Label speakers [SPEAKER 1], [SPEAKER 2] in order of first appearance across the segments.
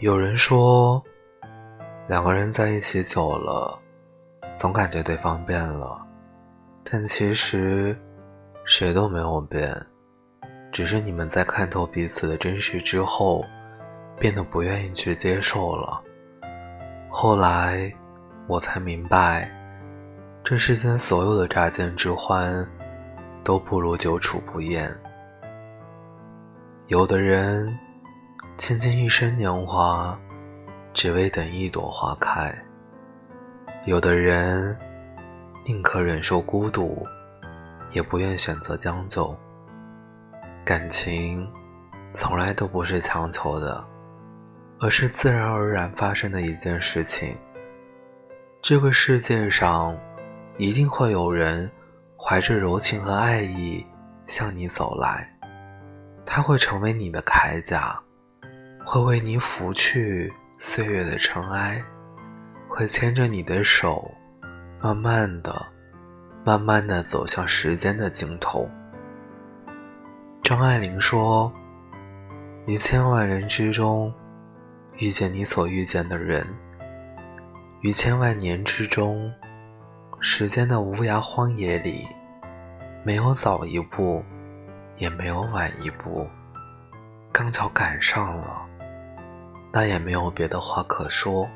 [SPEAKER 1] 有人说，两个人在一起久了，总感觉对方变了，但其实谁都没有变，只是你们在看透彼此的真实之后，变得不愿意去接受了。后来，我才明白，这世间所有的乍见之欢，都不如久处不厌。有的人。倾尽一生年华，只为等一朵花开。有的人宁可忍受孤独，也不愿选择将就。感情从来都不是强求的，而是自然而然发生的一件事情。这个世界上，一定会有人怀着柔情和爱意向你走来，他会成为你的铠甲。会为你拂去岁月的尘埃，会牵着你的手，慢慢的、慢慢的走向时间的尽头。张爱玲说：“于千万人之中，遇见你所遇见的人；于千万年之中，时间的无涯荒野里，没有早一步，也没有晚一步，刚巧赶上了。”那也没有别的话可说，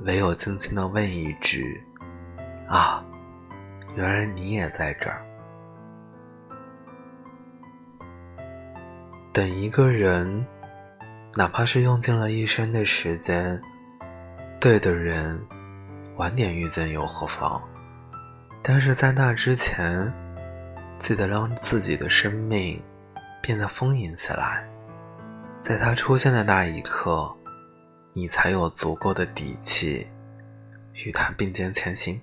[SPEAKER 1] 唯有轻轻的问一句：“啊，原来你也在这儿。”等一个人，哪怕是用尽了一生的时间，对的人，晚点遇见又何妨？但是在那之前，记得让自己的生命变得丰盈起来。在他出现的那一刻，你才有足够的底气与他并肩前行。